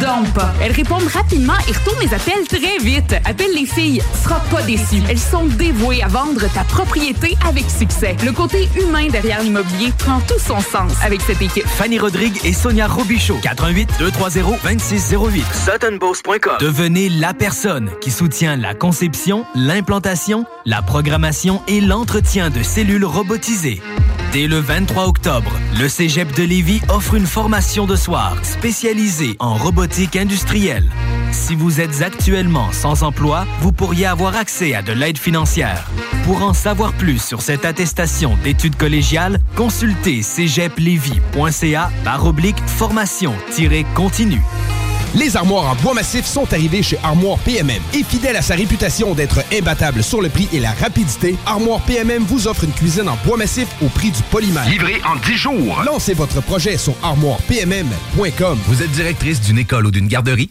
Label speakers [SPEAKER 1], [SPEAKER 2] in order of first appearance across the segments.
[SPEAKER 1] Donc pas. Elles répondent rapidement et retournent les appels très vite. Appelle les filles, tu seras pas déçu. Elles sont dévouées à vendre ta propriété avec succès. Le côté humain derrière l'immobilier prend tout son sens avec cette équipe.
[SPEAKER 2] Fanny Rodrigue et Sonia Robichaud. 88 230 2608.
[SPEAKER 3] SuttonBoss.com.
[SPEAKER 2] Devenez la personne qui soutient la conception, l'implantation, la programmation et l'entretien de cellules robotisées. Dès le 23 octobre, le Cégep de Lévis offre une formation de soir spécialisée en robotique industrielle. Si vous êtes actuellement sans emploi, vous pourriez avoir accès à de l'aide financière. Pour en savoir plus sur cette attestation d'études collégiales, consultez cégeplevy.ca par oblique formation-continue.
[SPEAKER 4] Les armoires en bois massif sont arrivées chez Armoire PMM. Et fidèle à sa réputation d'être imbattable sur le prix et la rapidité, Armoire PMM vous offre une cuisine en bois massif au prix du polymère.
[SPEAKER 5] Livré en 10 jours.
[SPEAKER 4] Lancez votre projet sur armoirepmm.com.
[SPEAKER 6] Vous êtes directrice d'une école ou d'une garderie?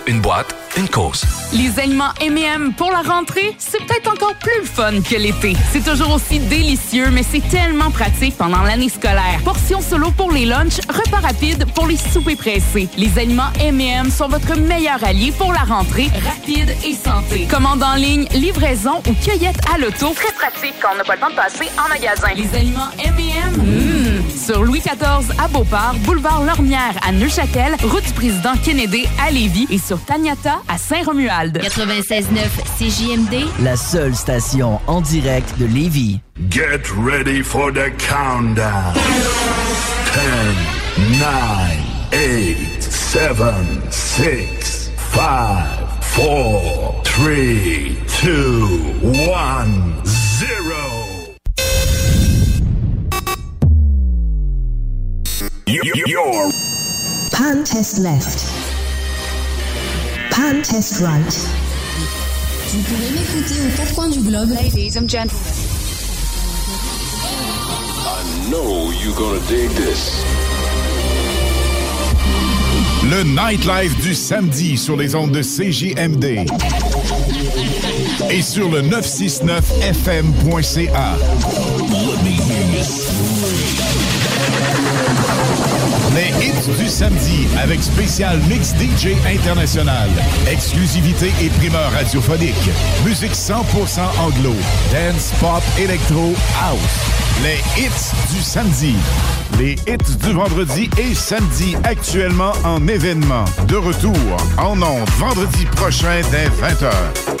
[SPEAKER 6] une boîte, une cause.
[SPEAKER 1] Les aliments M&M pour la rentrée, c'est peut-être encore plus fun que l'été. C'est toujours aussi délicieux, mais c'est tellement pratique pendant l'année scolaire. Portions solo pour les lunchs, repas rapides pour les soupers pressés. Les aliments M&M sont votre meilleur allié pour la rentrée, rapide et santé. Commande en ligne, livraison ou cueillette à l'auto. Très pratique quand on n'a pas le temps de passer en magasin. Les aliments M&M, mmh. sur Louis XIV à Beauport, boulevard Lormière à Neuchâtel, route du président Kennedy à Lévis et sur Taniata à Saint-Romuald.
[SPEAKER 7] 96.9 CJMD,
[SPEAKER 8] la seule station en direct de Lévis.
[SPEAKER 9] Get ready for the countdown. 10, 9, 8, 7, 6, 5, 4, 3, 2, 1, 0. You're
[SPEAKER 10] Pan test left. Pan test right.
[SPEAKER 11] Vous pouvez m'écouter aux quatre coins du globe.
[SPEAKER 12] Ladies and gentlemen.
[SPEAKER 9] I know you're gonna dig this.
[SPEAKER 13] Le nightlife du samedi sur les ondes de CJMD. Et sur le 969fm.ca. Les hits du samedi avec spécial mix DJ international. Exclusivité et primeur radiophonique. Musique 100% anglo. Dance, pop, électro, house. Les hits du samedi. Les hits du vendredi et samedi actuellement en événement. De retour en ondes vendredi prochain dès 20h.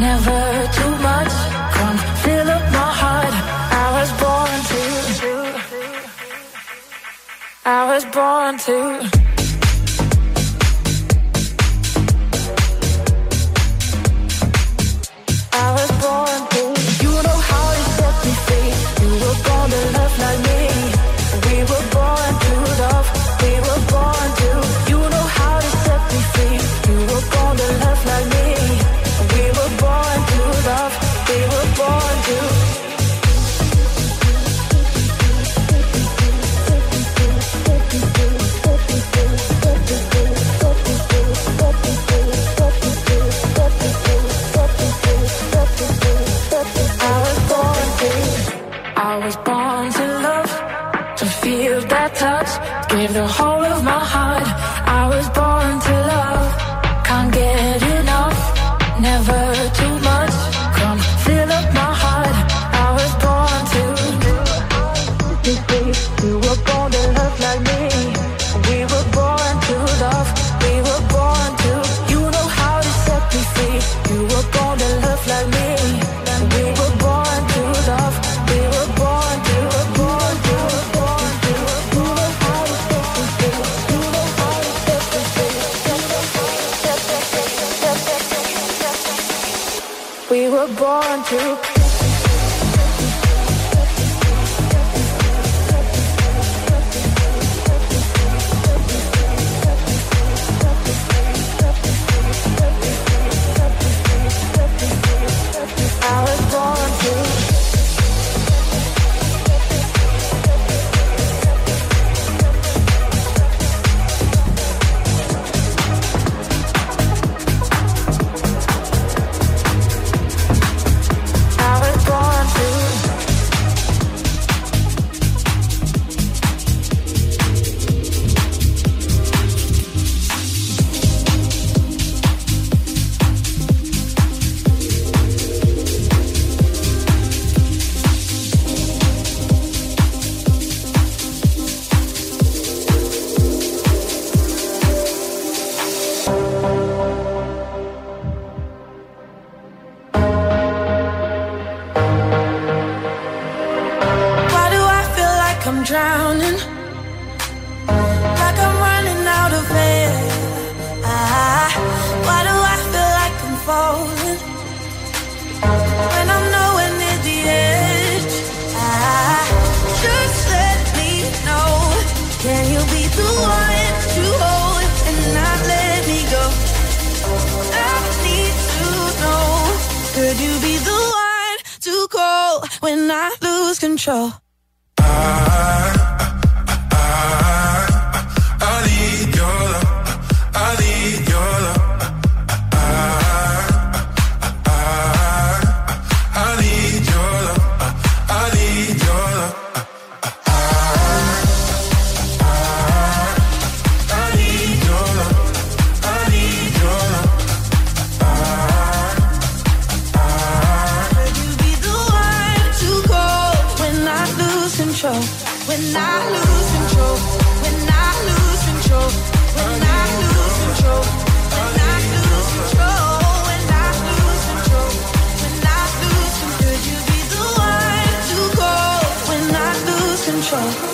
[SPEAKER 14] never
[SPEAKER 15] too much. Come fill up my heart. I was born to. I was born to.
[SPEAKER 16] Control?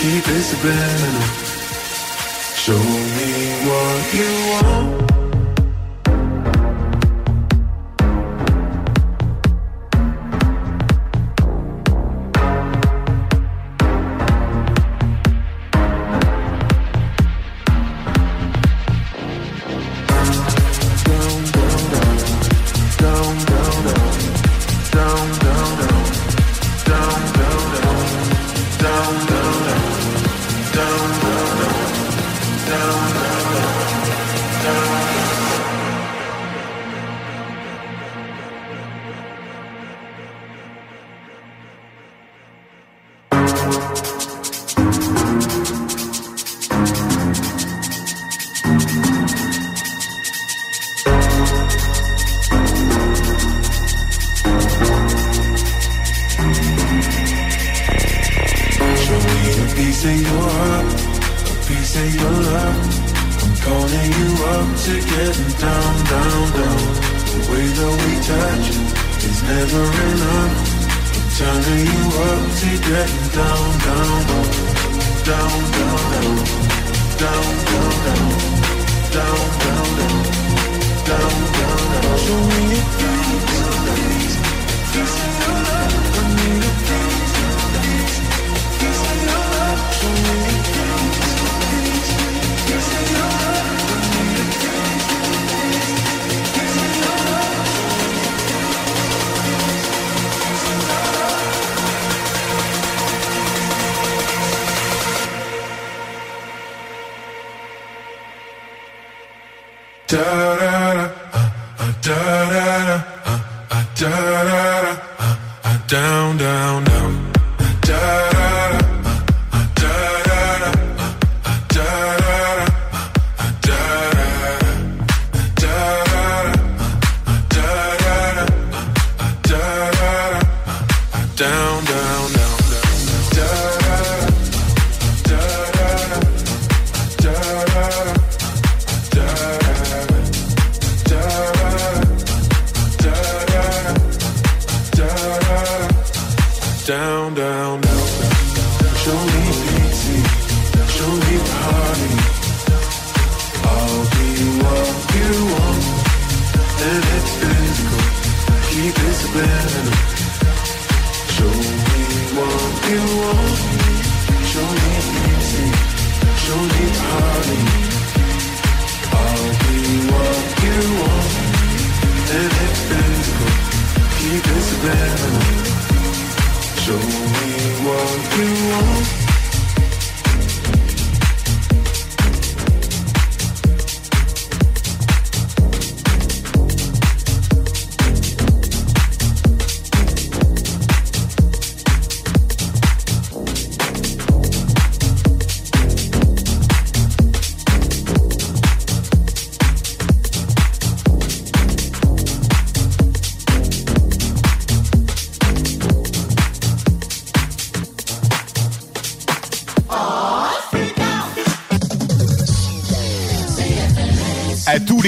[SPEAKER 14] keep it subliminal. Show me what you want.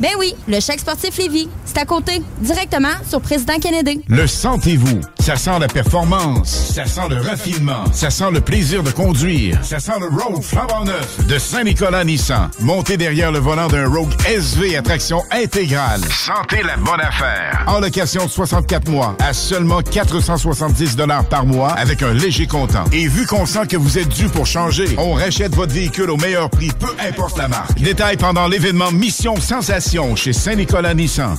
[SPEAKER 12] Ben oui, le chèque sportif Lévis. C'est à côté, directement sur Président Kennedy.
[SPEAKER 13] Le sentez-vous? Ça sent la performance, ça sent le raffinement, ça sent le plaisir de conduire, ça sent le Rogue flambant neuf de Saint-Nicolas Nissan. Montez derrière le volant d'un Rogue SV à traction intégrale. Sentez la bonne affaire. En location de 64 mois à seulement 470 par mois avec un léger comptant. Et vu qu'on sent que vous êtes dû pour changer, on rachète votre véhicule au meilleur prix, peu importe la marque. Détail pendant l'événement Mission Sensation chez Saint-Nicolas Nissan.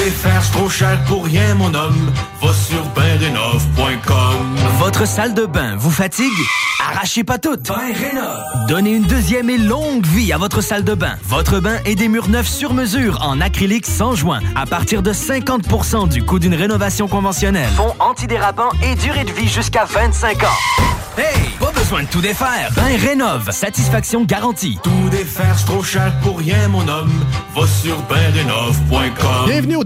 [SPEAKER 14] Tout défaire, c'est trop cher pour rien, mon homme. Va sur benrénov.com.
[SPEAKER 2] Votre salle de bain vous fatigue? Arrachez pas tout. Donnez une deuxième et longue vie à votre salle de bain. Votre bain et des murs neufs sur mesure en acrylique sans joint à partir de 50% du coût d'une rénovation conventionnelle. Fond antidérapant et durée de vie jusqu'à 25 ans. Hey, pas besoin de tout défaire. Ben rénove, satisfaction garantie.
[SPEAKER 14] Tout défaire, c'est trop cher pour rien, mon homme. Va sur benrénov.com.
[SPEAKER 17] Bienvenue au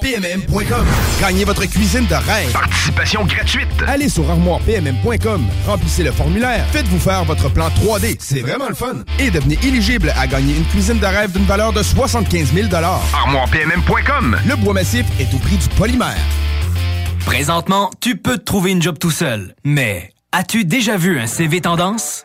[SPEAKER 4] ArmoirePMM.com. Gagnez votre cuisine de rêve.
[SPEAKER 6] Participation gratuite.
[SPEAKER 4] Allez sur armoirepmm.com, remplissez le formulaire, faites-vous faire votre plan 3D, c'est vraiment le fun. Et devenez éligible à gagner une cuisine de rêve d'une valeur de 75 000
[SPEAKER 6] ArmoirePMM.com.
[SPEAKER 4] Le bois massif est au prix du polymère.
[SPEAKER 2] Présentement, tu peux te trouver une job tout seul. Mais as-tu déjà vu un CV tendance?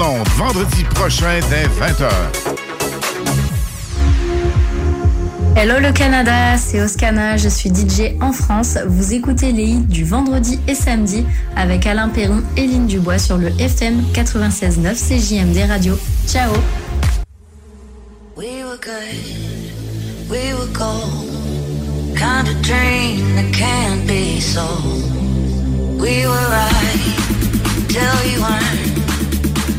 [SPEAKER 13] en vendredi prochain dès 20h.
[SPEAKER 18] Hello le Canada, c'est Oscana, je suis DJ en France. Vous écoutez les hits du vendredi et samedi avec Alain Perron et Lynn Dubois sur le FM 96.9 CJMD Radio. Ciao
[SPEAKER 5] We were good, we were cold, kind of dream that can't be sold. We were right till we weren't.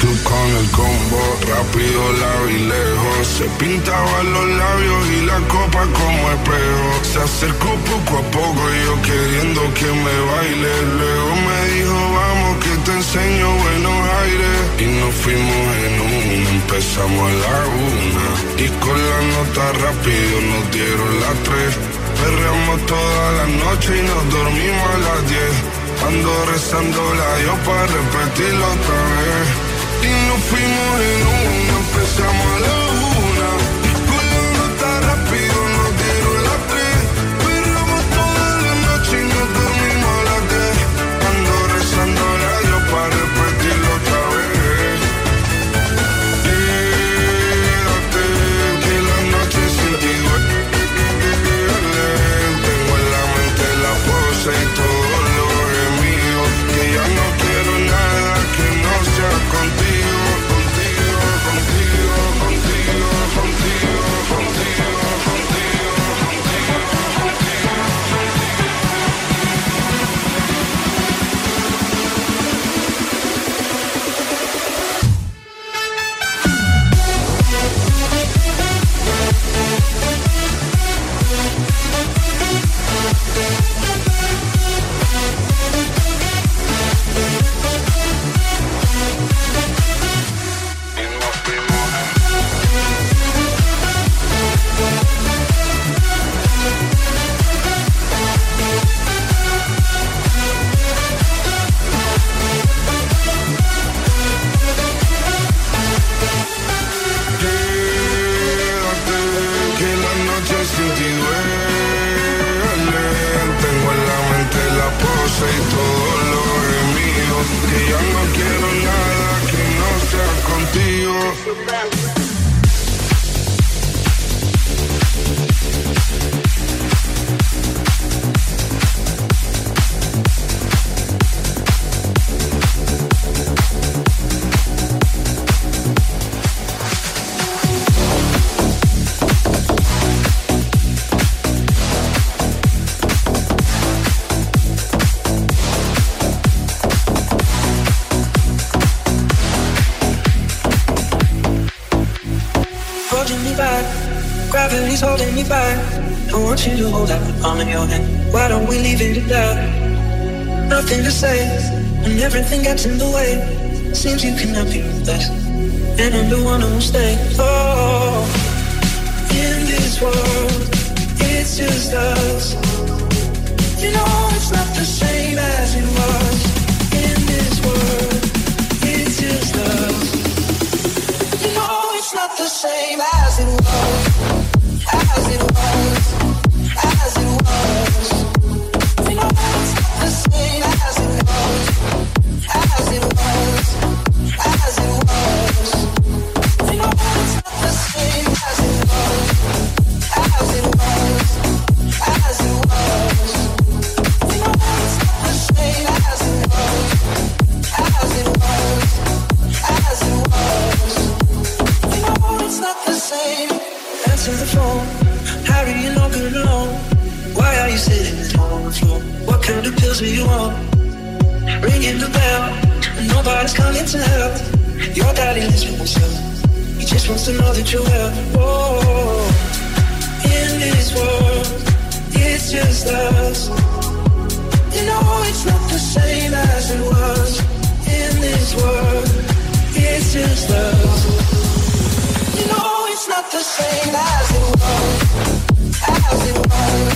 [SPEAKER 19] tú con el combo, rápido la vi lejos. Se pintaba los labios y la copa como espejo. Se acercó poco a poco yo queriendo que me baile. Luego me dijo, vamos que te enseño buenos aires. Y nos fuimos en una, empezamos a la una. Y con la nota rápido nos dieron las tres. Perreamos toda la noche y nos dormimos a las diez. Ando rezando la yo para repetirlo otra vez. fuimos en uno, empezamos a
[SPEAKER 16] around. you to hold out the palm of your hand. Why don't we leave it at that? Nothing to say when everything gets in the way. Seems you cannot be with us, and I'm the one who'll stay. Oh, in this world, it's just us. You know it's not the same as it was. In this world, it's just us. You know it's not the same. Your daddy lives with himself. He just wants to know that you're well. Whoa. In this world, it's just us. You know it's not the same as it was. In this world, it's just us. You know it's not the same as it was. As it was.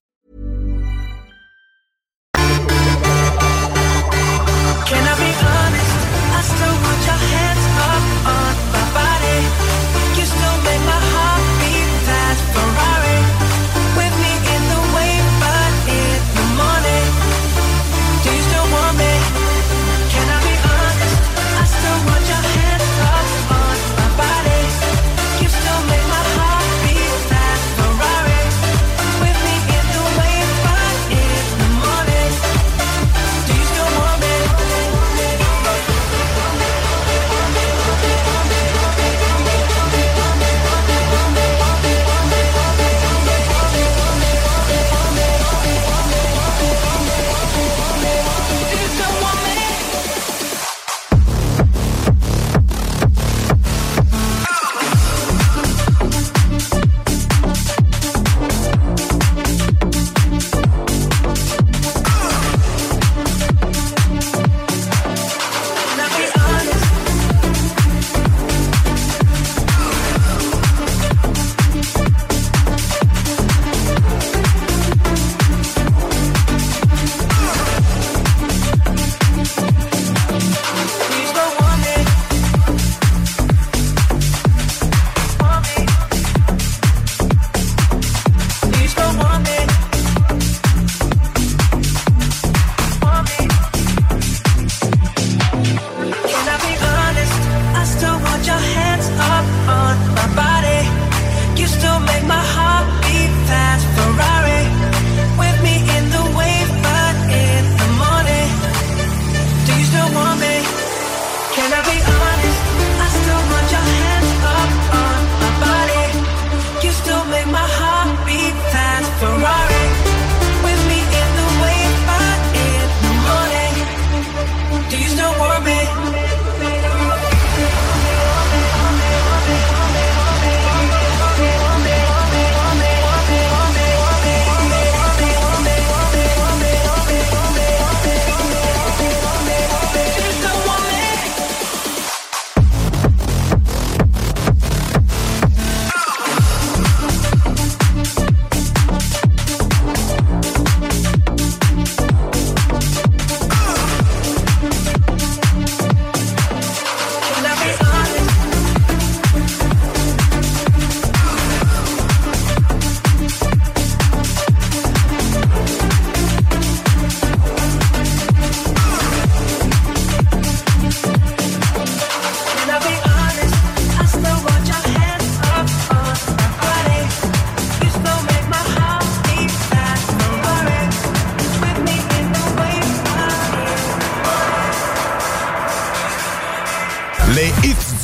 [SPEAKER 16] Can I be honest? I still want your hands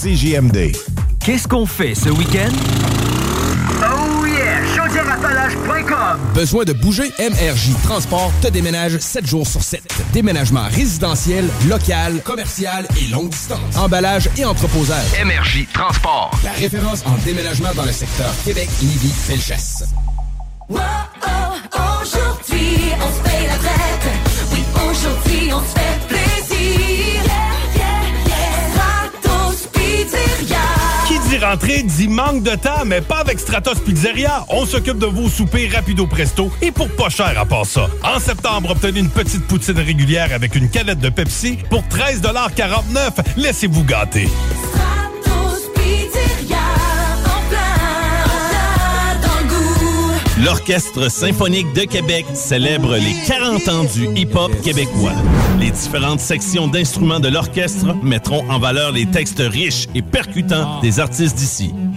[SPEAKER 13] CGMD.
[SPEAKER 2] Qu'est-ce qu'on fait ce week-end?
[SPEAKER 20] Oh yeah!
[SPEAKER 4] Besoin de bouger? MRJ Transport te déménage 7 jours sur 7. Déménagement résidentiel, local, commercial et longue distance. Emballage et entreposage.
[SPEAKER 20] MRJ Transport.
[SPEAKER 4] La référence en déménagement dans le secteur Québec, Lévis, Felchesse.
[SPEAKER 16] Wow, oh,
[SPEAKER 5] aujourd'hui, on se fait la fête. Oui, aujourd'hui, on se fait plaisir.
[SPEAKER 21] Qui dit rentrée dit manque de temps, mais pas avec Stratos Pizzeria. On s'occupe de vos soupers rapido presto et pour pas cher à part ça. En septembre, obtenez une petite poutine régulière avec une canette de Pepsi pour 13,49 Laissez-vous gâter.
[SPEAKER 22] L'Orchestre symphonique de Québec célèbre les 40 ans du hip-hop québécois. Les différentes sections d'instruments de l'orchestre mettront en valeur les textes riches et percutants des artistes d'ici.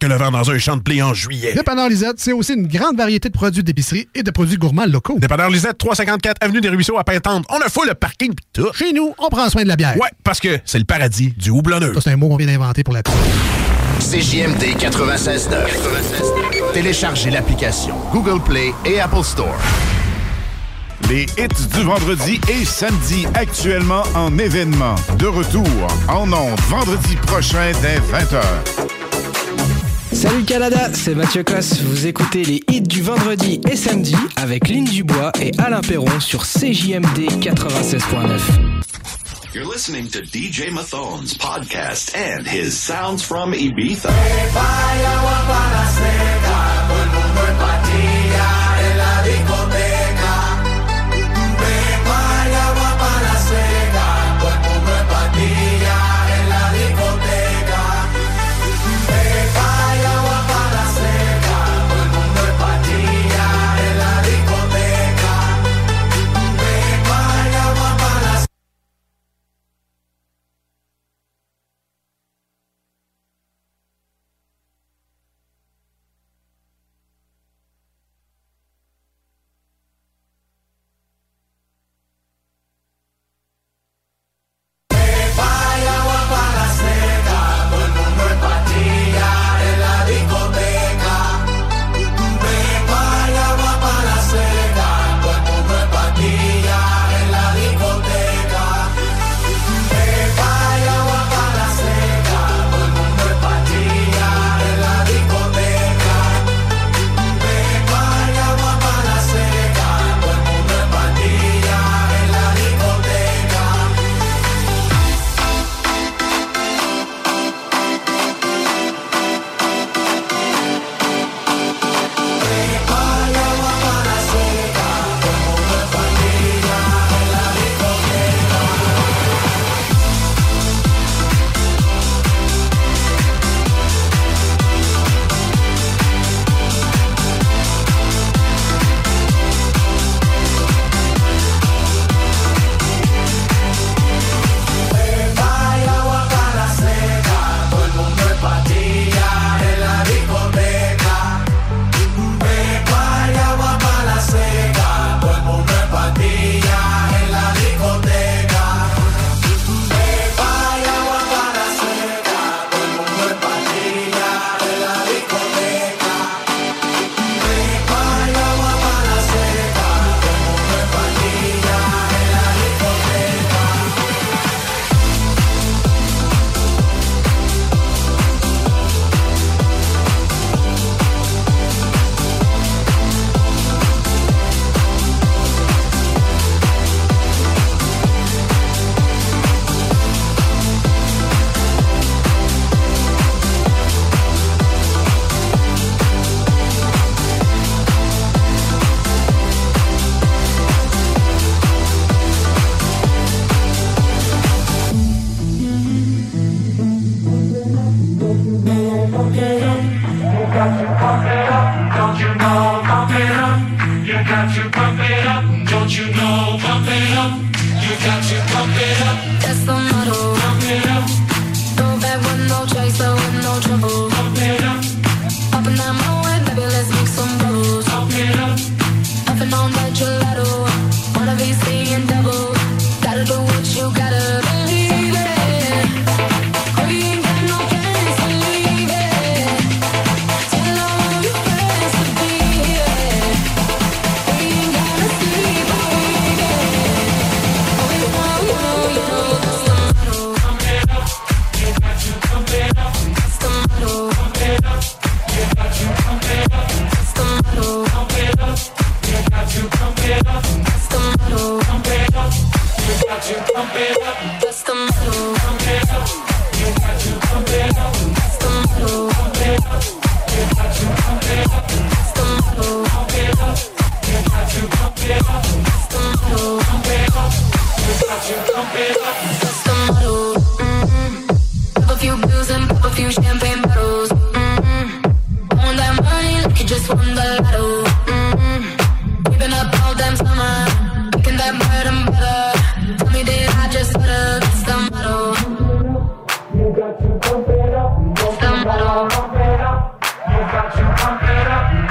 [SPEAKER 23] que le vent dans un champ de blé en juillet.
[SPEAKER 17] Dépanneur Lisette, c'est aussi une grande variété de produits d'épicerie et de produits gourmands locaux.
[SPEAKER 23] Dépanneur Lisette, 354 Avenue des Ruisseaux à Pintante. On a full le parking pis tout.
[SPEAKER 17] Chez nous, on prend soin de la bière.
[SPEAKER 23] Ouais, parce que c'est le paradis du houblonneux.
[SPEAKER 17] Ça, c'est un mot qu'on vient d'inventer pour la.
[SPEAKER 24] CJMD 96.9. Téléchargez l'application Google Play et Apple Store.
[SPEAKER 13] Les hits du vendredi et samedi actuellement en événement. De retour en ondes vendredi prochain dès 20h.
[SPEAKER 25] Salut Canada, c'est Mathieu Cosse. Vous écoutez les hits du vendredi et samedi avec Lynn Dubois et Alain Perron sur CJMD 96.9.
[SPEAKER 26] You're listening to DJ Mathon's podcast and his sounds from Ibiza.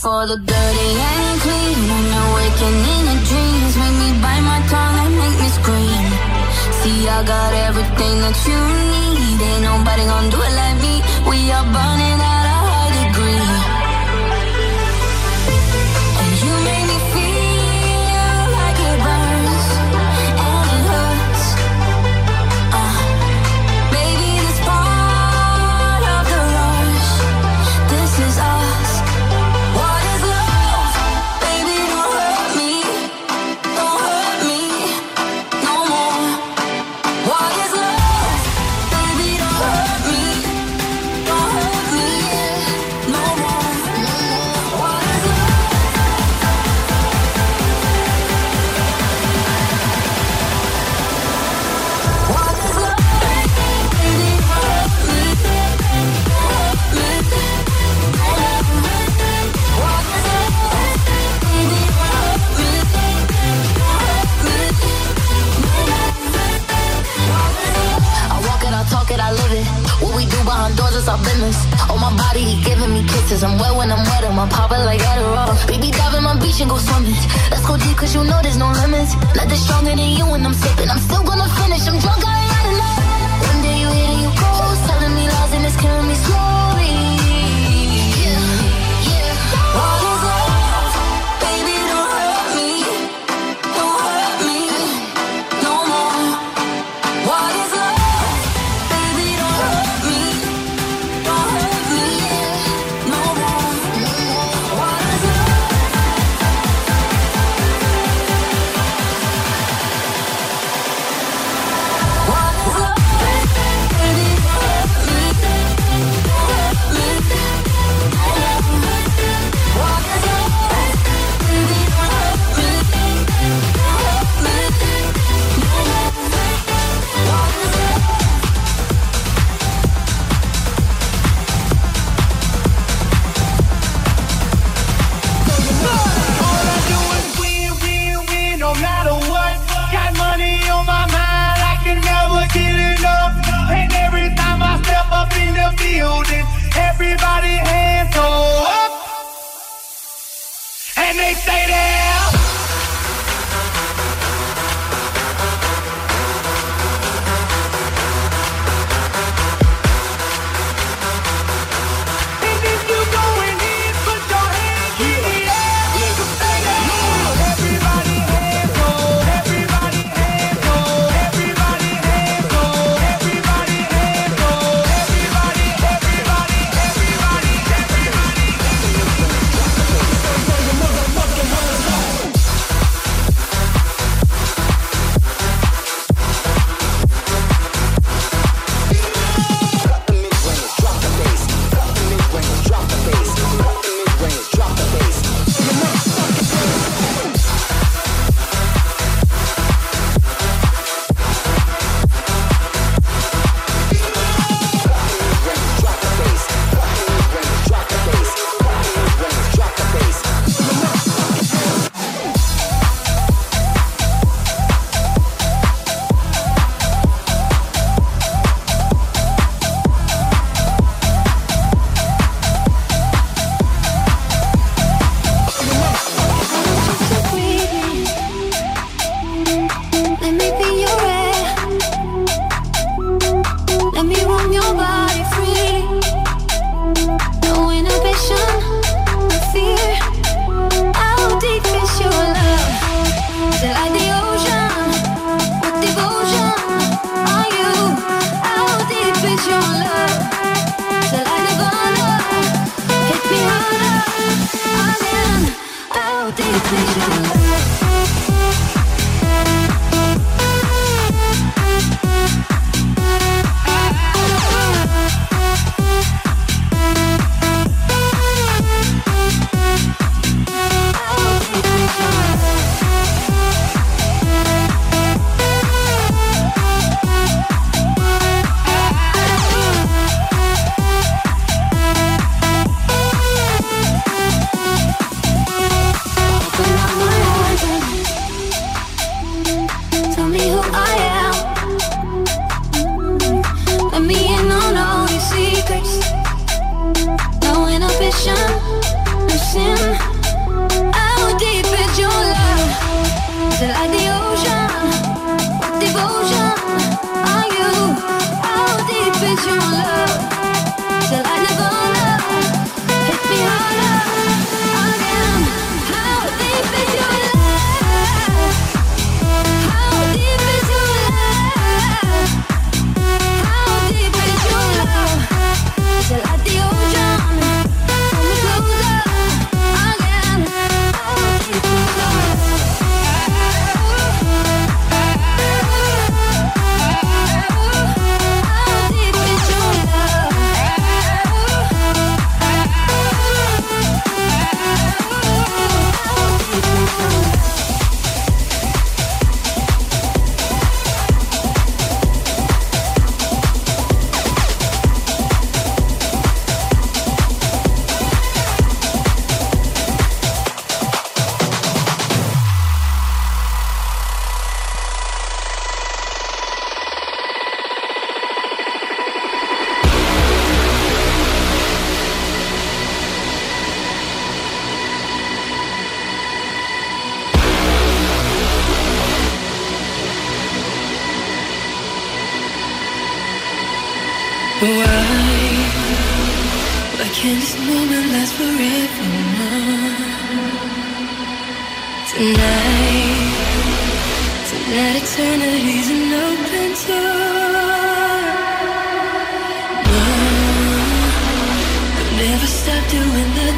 [SPEAKER 5] for the dirty and clean. When you're waking in the dreams, make me bite my tongue and make me scream. See, I got everything that you need. Ain't nobody gonna do it like me. We are burning. poppin' like Adderall. Baby, dive in my beach and go swimming. Let's go deep, cause you know there's no limits. Nothing stronger than you when I'm sippin'. I'm still gonna finish, I'm drunk, I ain't had enough.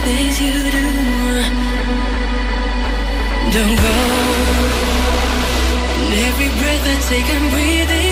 [SPEAKER 27] things you do. Don't go. And every breath I take, I'm breathing.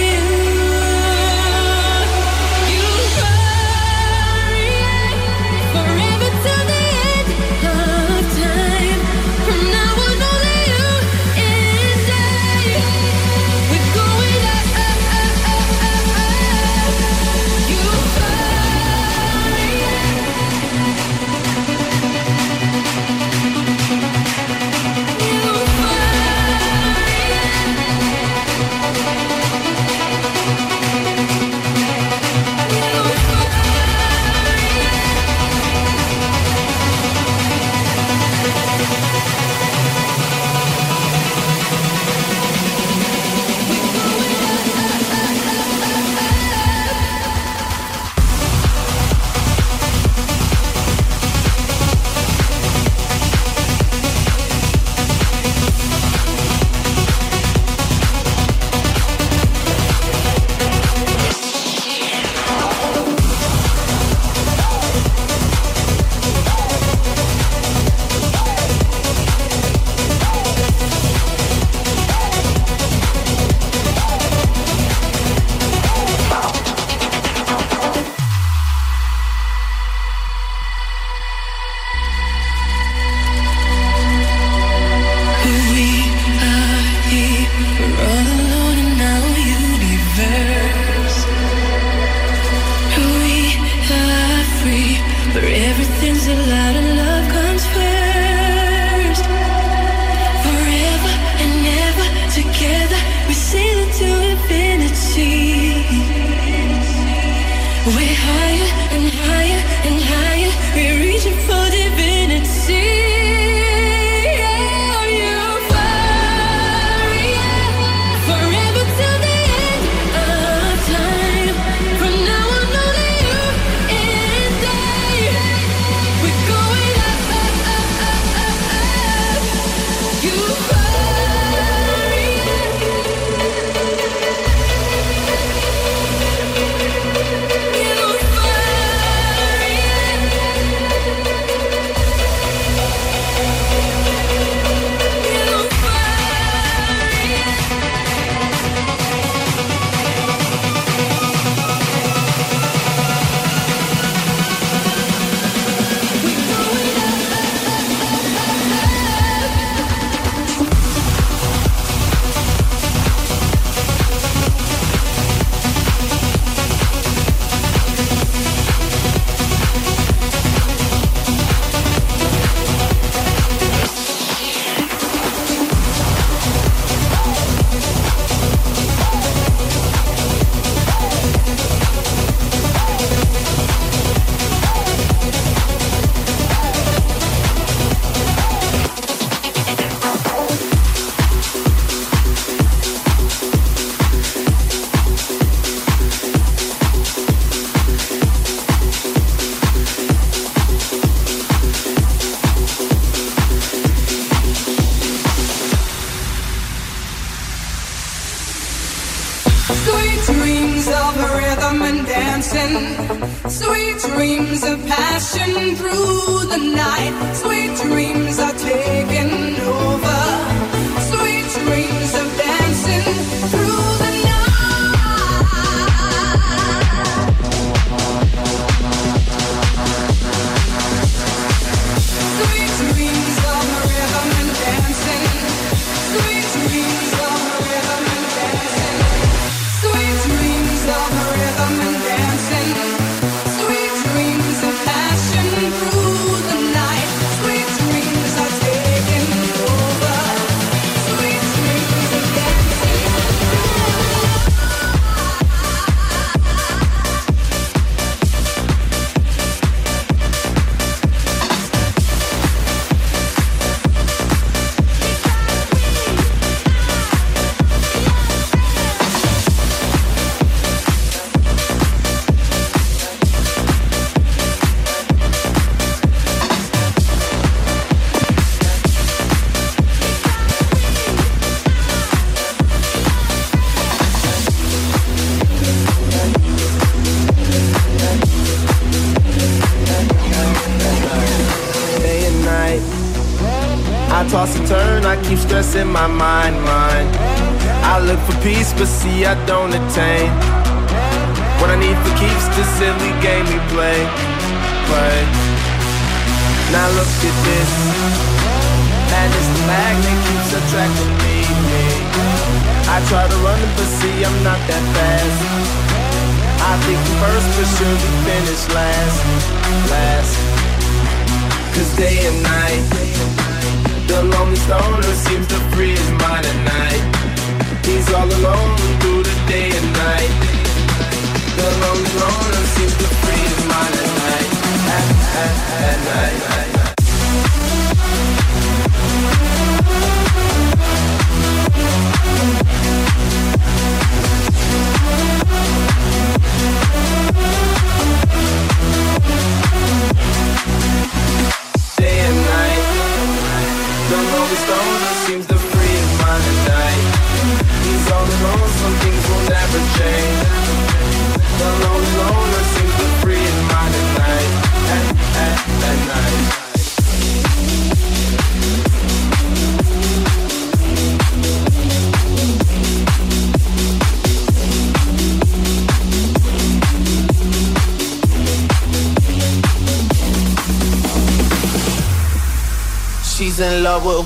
[SPEAKER 28] see I don't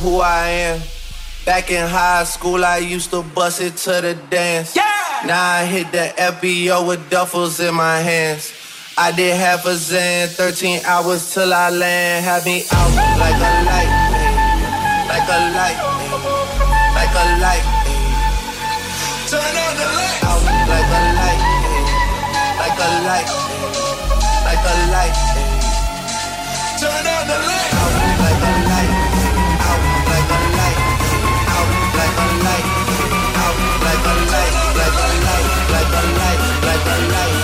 [SPEAKER 28] who I am. Back in high school, I used to bust it to the dance. Yeah! Now I hit the FBO with duffels in my hands. I did half a zan, 13 hours till I land. Had me out like a light, man. like a light, like a light. Turn on the light. Out like a light, like a light. like a light, like a light.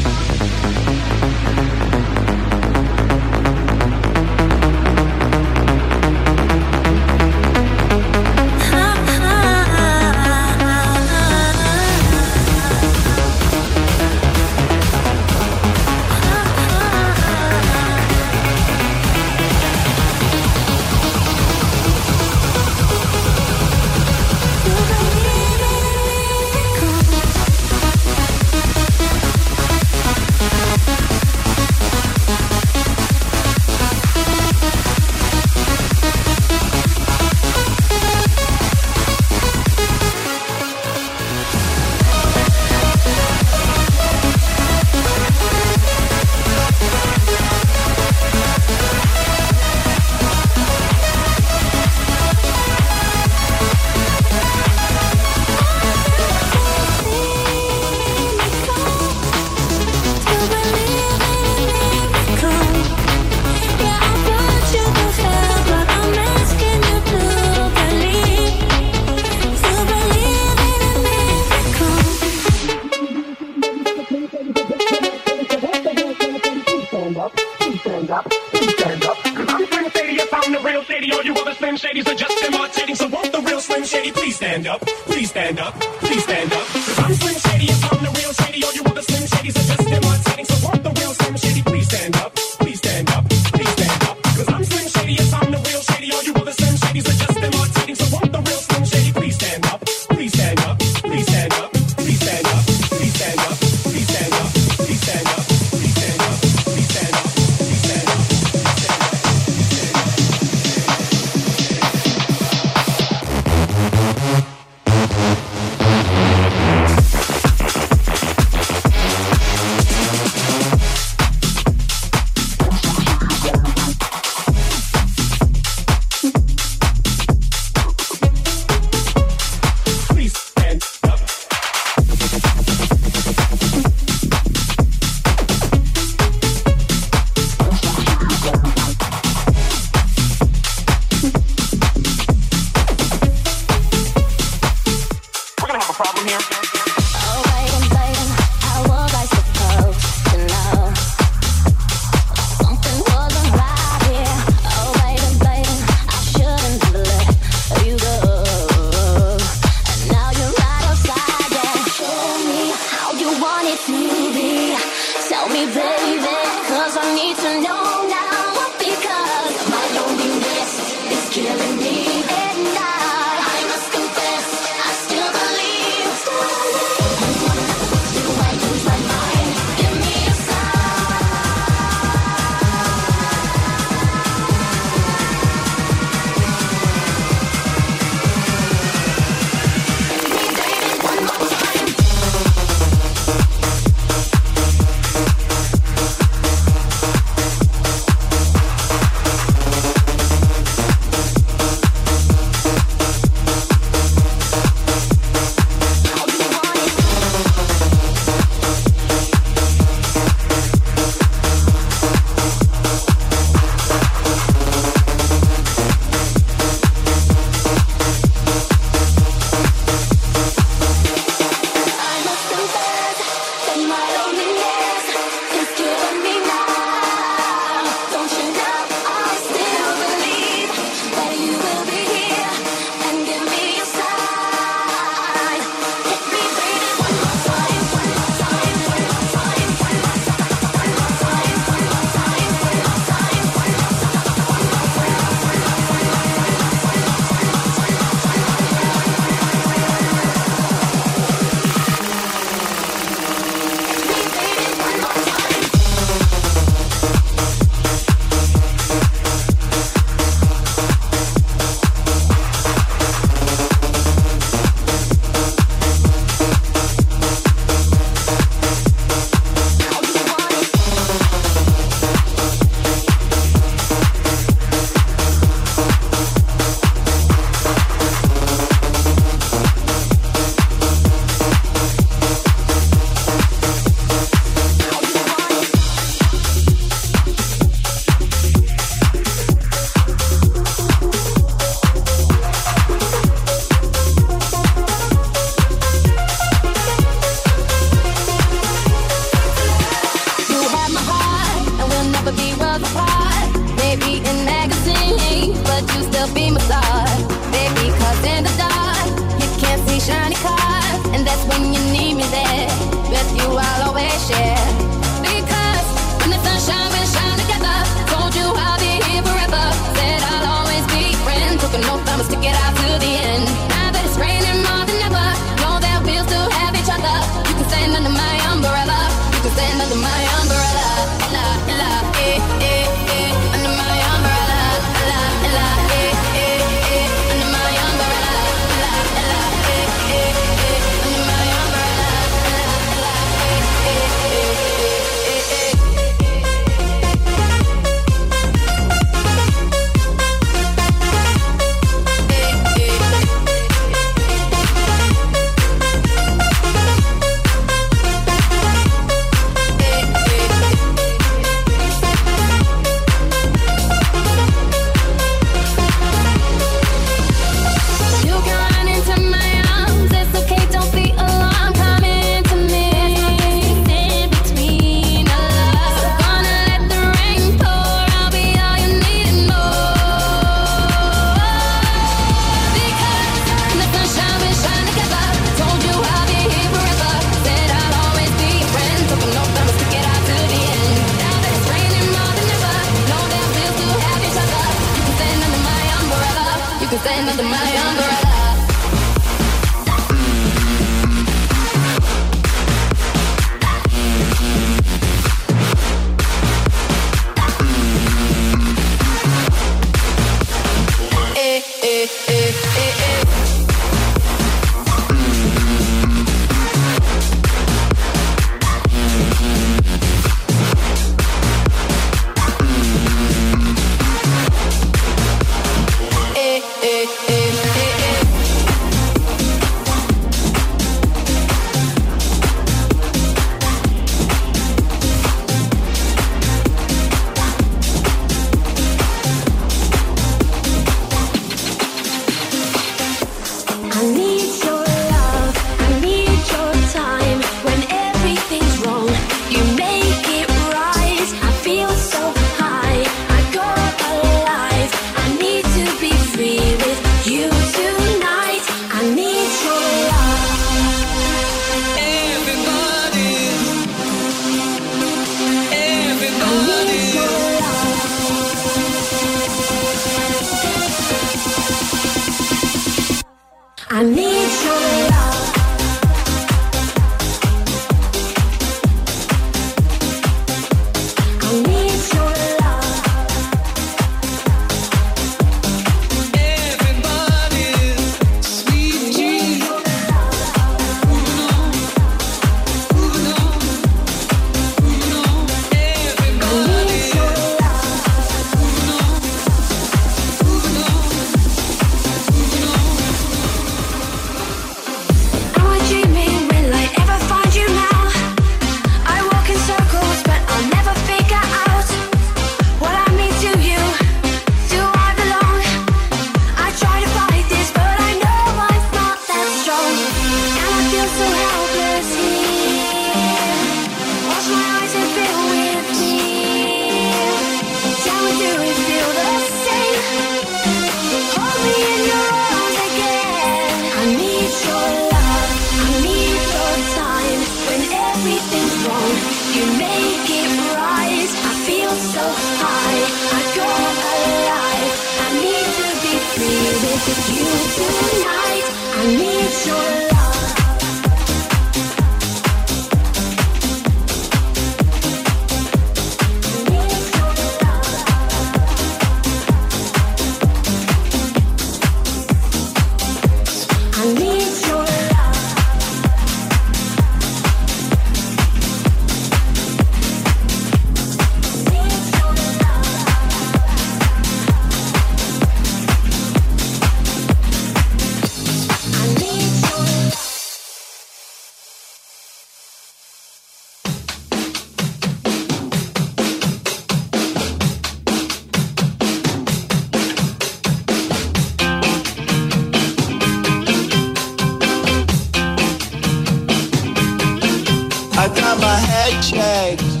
[SPEAKER 28] baked eggs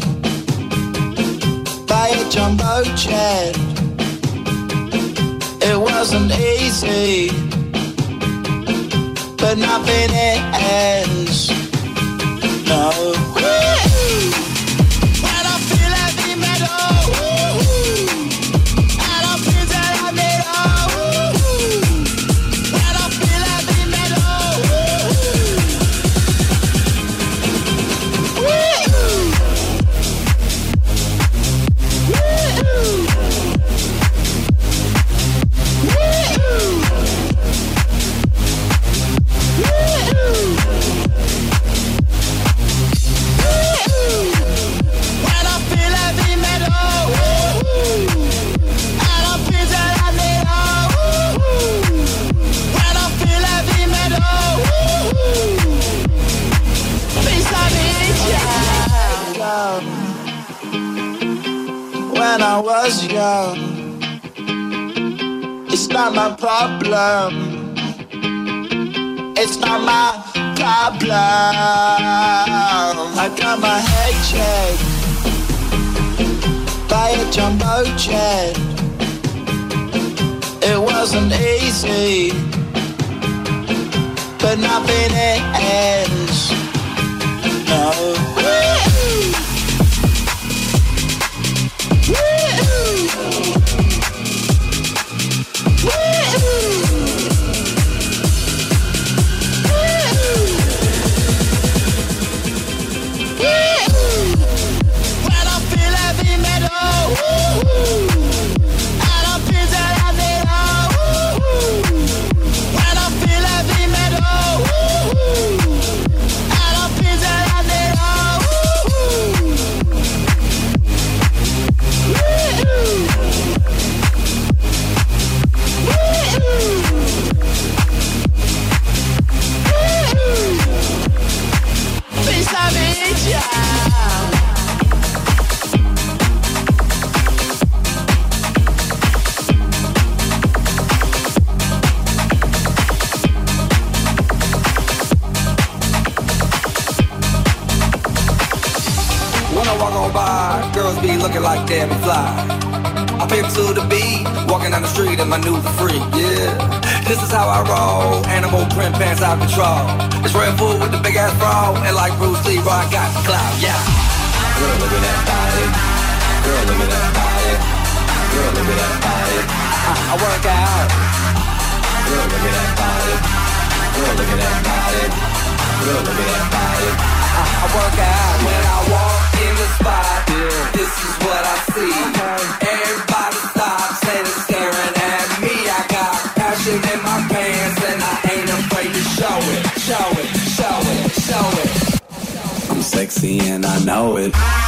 [SPEAKER 28] a jumbo jet. It wasn't easy, but nothing ends. No. problem. It's not my problem. I got my head checked by a jumbo jet. It wasn't easy, but nothing ends. No.
[SPEAKER 29] It.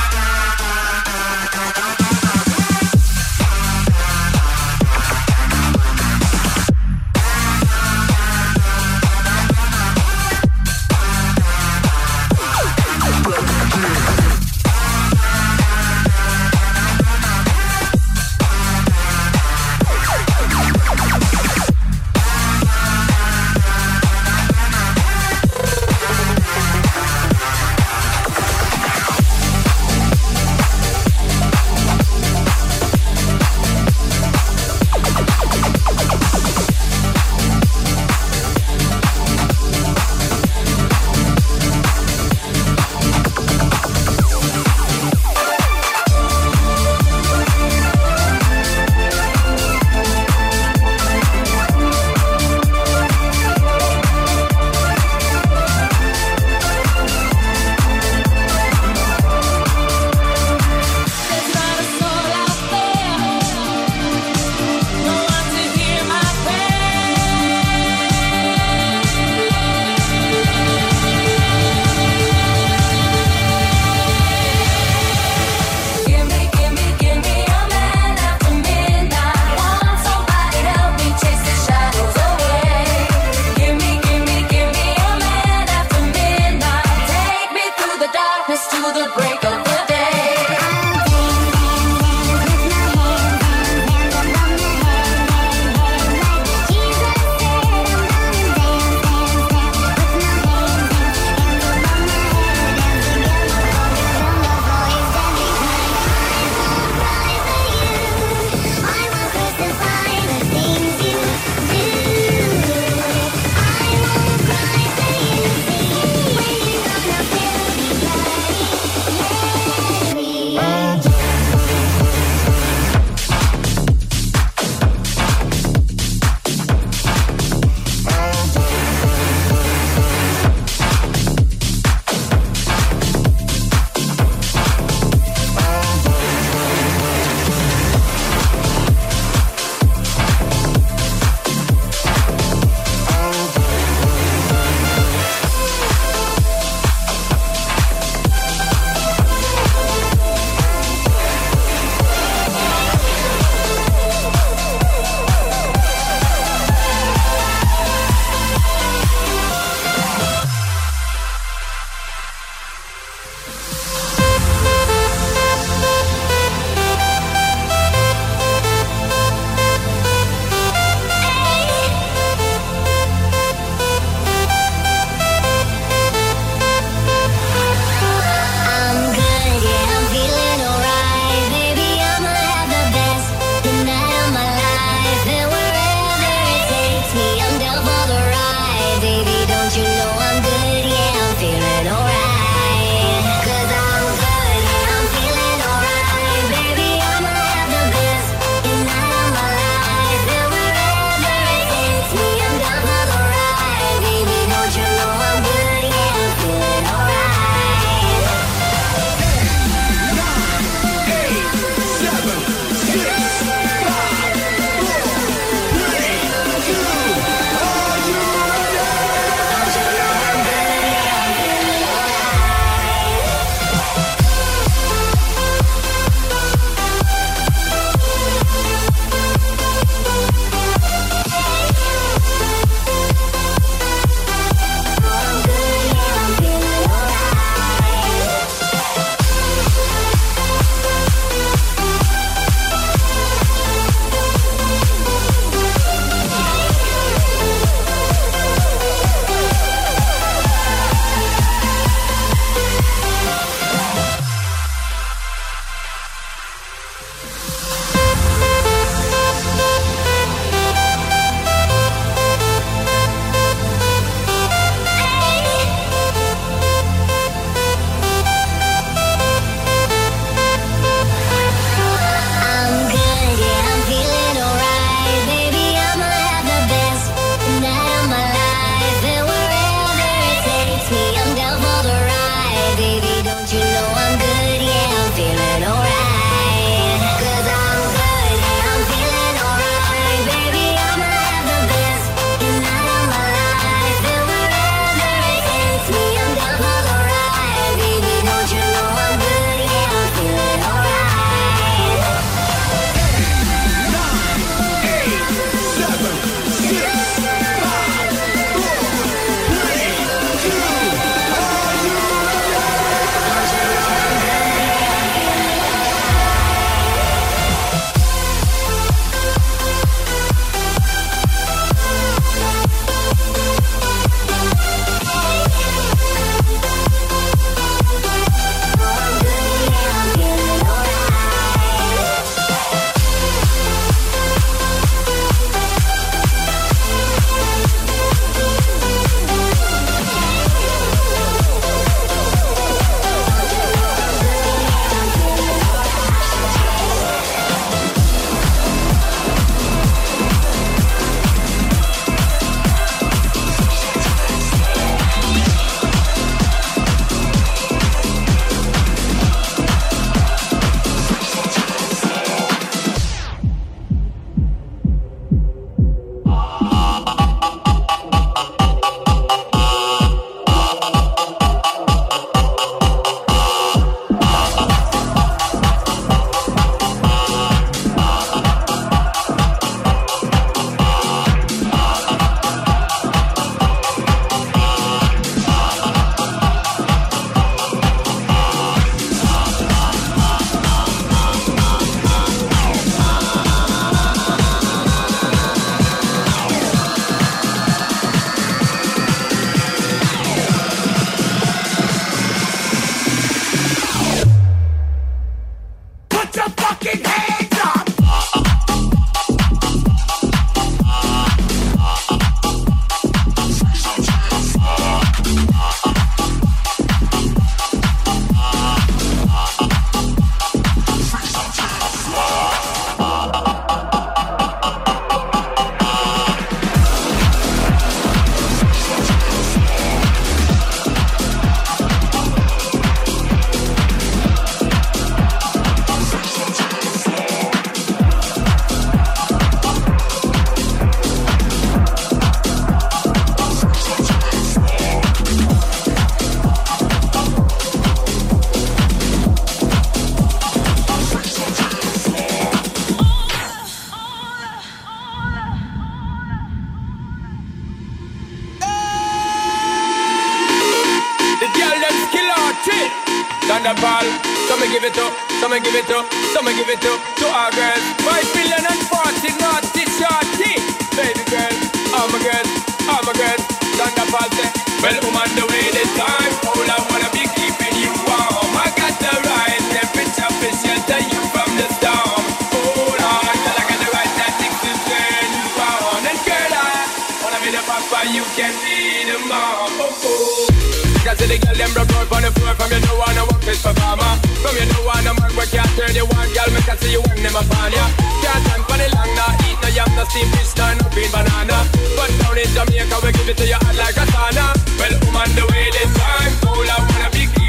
[SPEAKER 30] This performer From you know I know man we can't turn you on Girl, me can see you when them upon ya. Can't stand for the long, nah Eat no yam, no steam fish, nor no green banana. But down in Jamaica we give it to you hot like a sauna. Well, woman, the way this time Cold, I wanna be keeping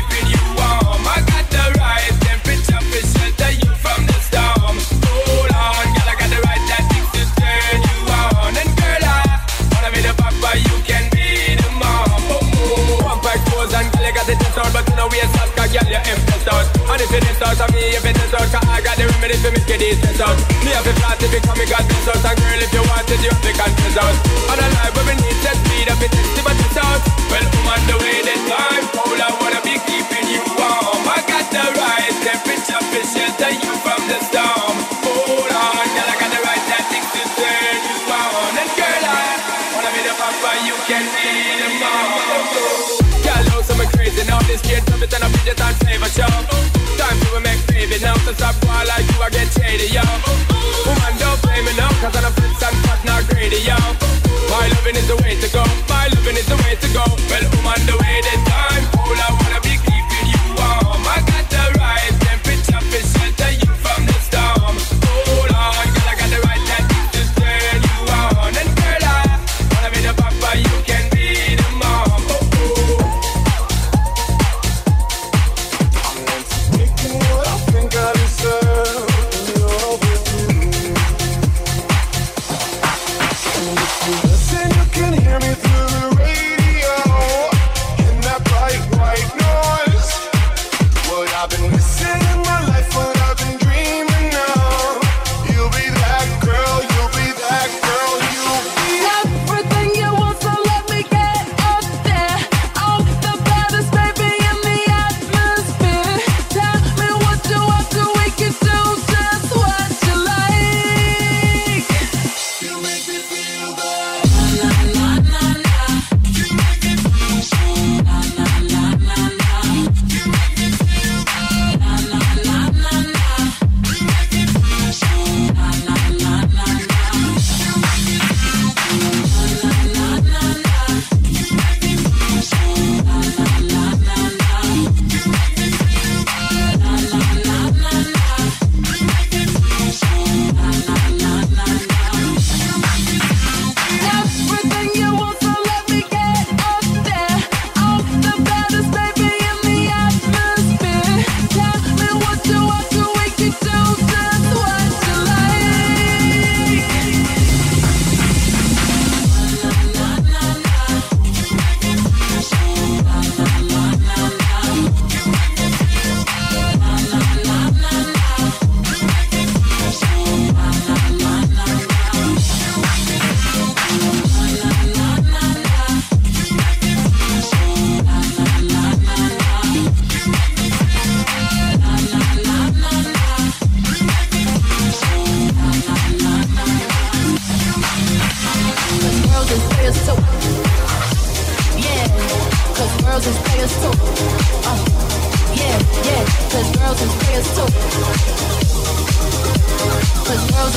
[SPEAKER 30] girl, you impressed out. And if you test out, of me, you test out Cause I got the remedy to make you decent out Me have a flat if you come, me got this out And girl, if you want it, you have to confess out On a life where we need to speed up, it's test but test out Well, woman, the way this time Cold, I wanna be keeping you warm. I got the right temperature and I it on flavor show Time to make baby now To stop boy like you, I get shady, yo. Woman, don't blame me now Cause I'm a fritz and fat, not greedy, yo. My loving is the way to go My loving is the way to go. Well, woman, the way this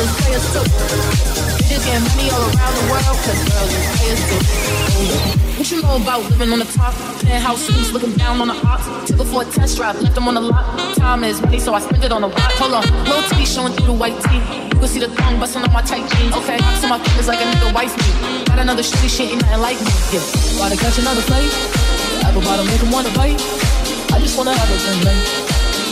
[SPEAKER 31] is players too. We just get money all around the world, cause girls is players too. What you know about living on the top? Penthouse suites, looking down on the ops. Took for a test drive, left them on the lot. Time is money, so I spend it on a watch. Hold on, little titty showing through the white tee. You can see the thong busting on my tight jeans. Okay, so my fingers like a nigga wife me. Got another shitty shit, ain't nothing like me. Yeah, about to catch another fight. Apple bottom, make him wanna bite. I just wanna have a good night.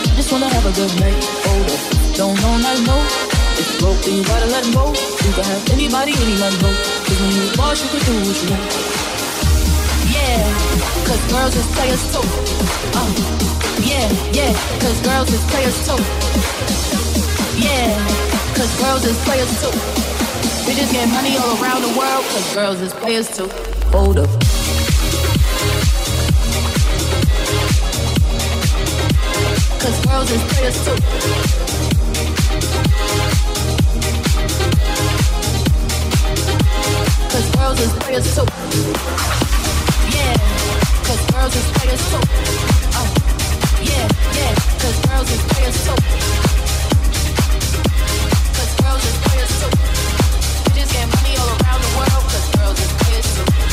[SPEAKER 31] I just wanna have a good night. Hold up, don't know, not know. If you broke, then you gotta let go. You can have anybody, go. Cause when you boss, you can do what you want. Yeah, cause girls is players too. Uh, yeah, yeah, cause girls is players too. Yeah, cause girls is players too. Bitches get money all around the world, cause girls is players too. Hold up.
[SPEAKER 27] Cause girls is players too. girls is players. Yeah, cause girls is players too. Oh, uh, yeah, yeah, cause girls. Cause girls. We just get money all around the world, cause girls is players too.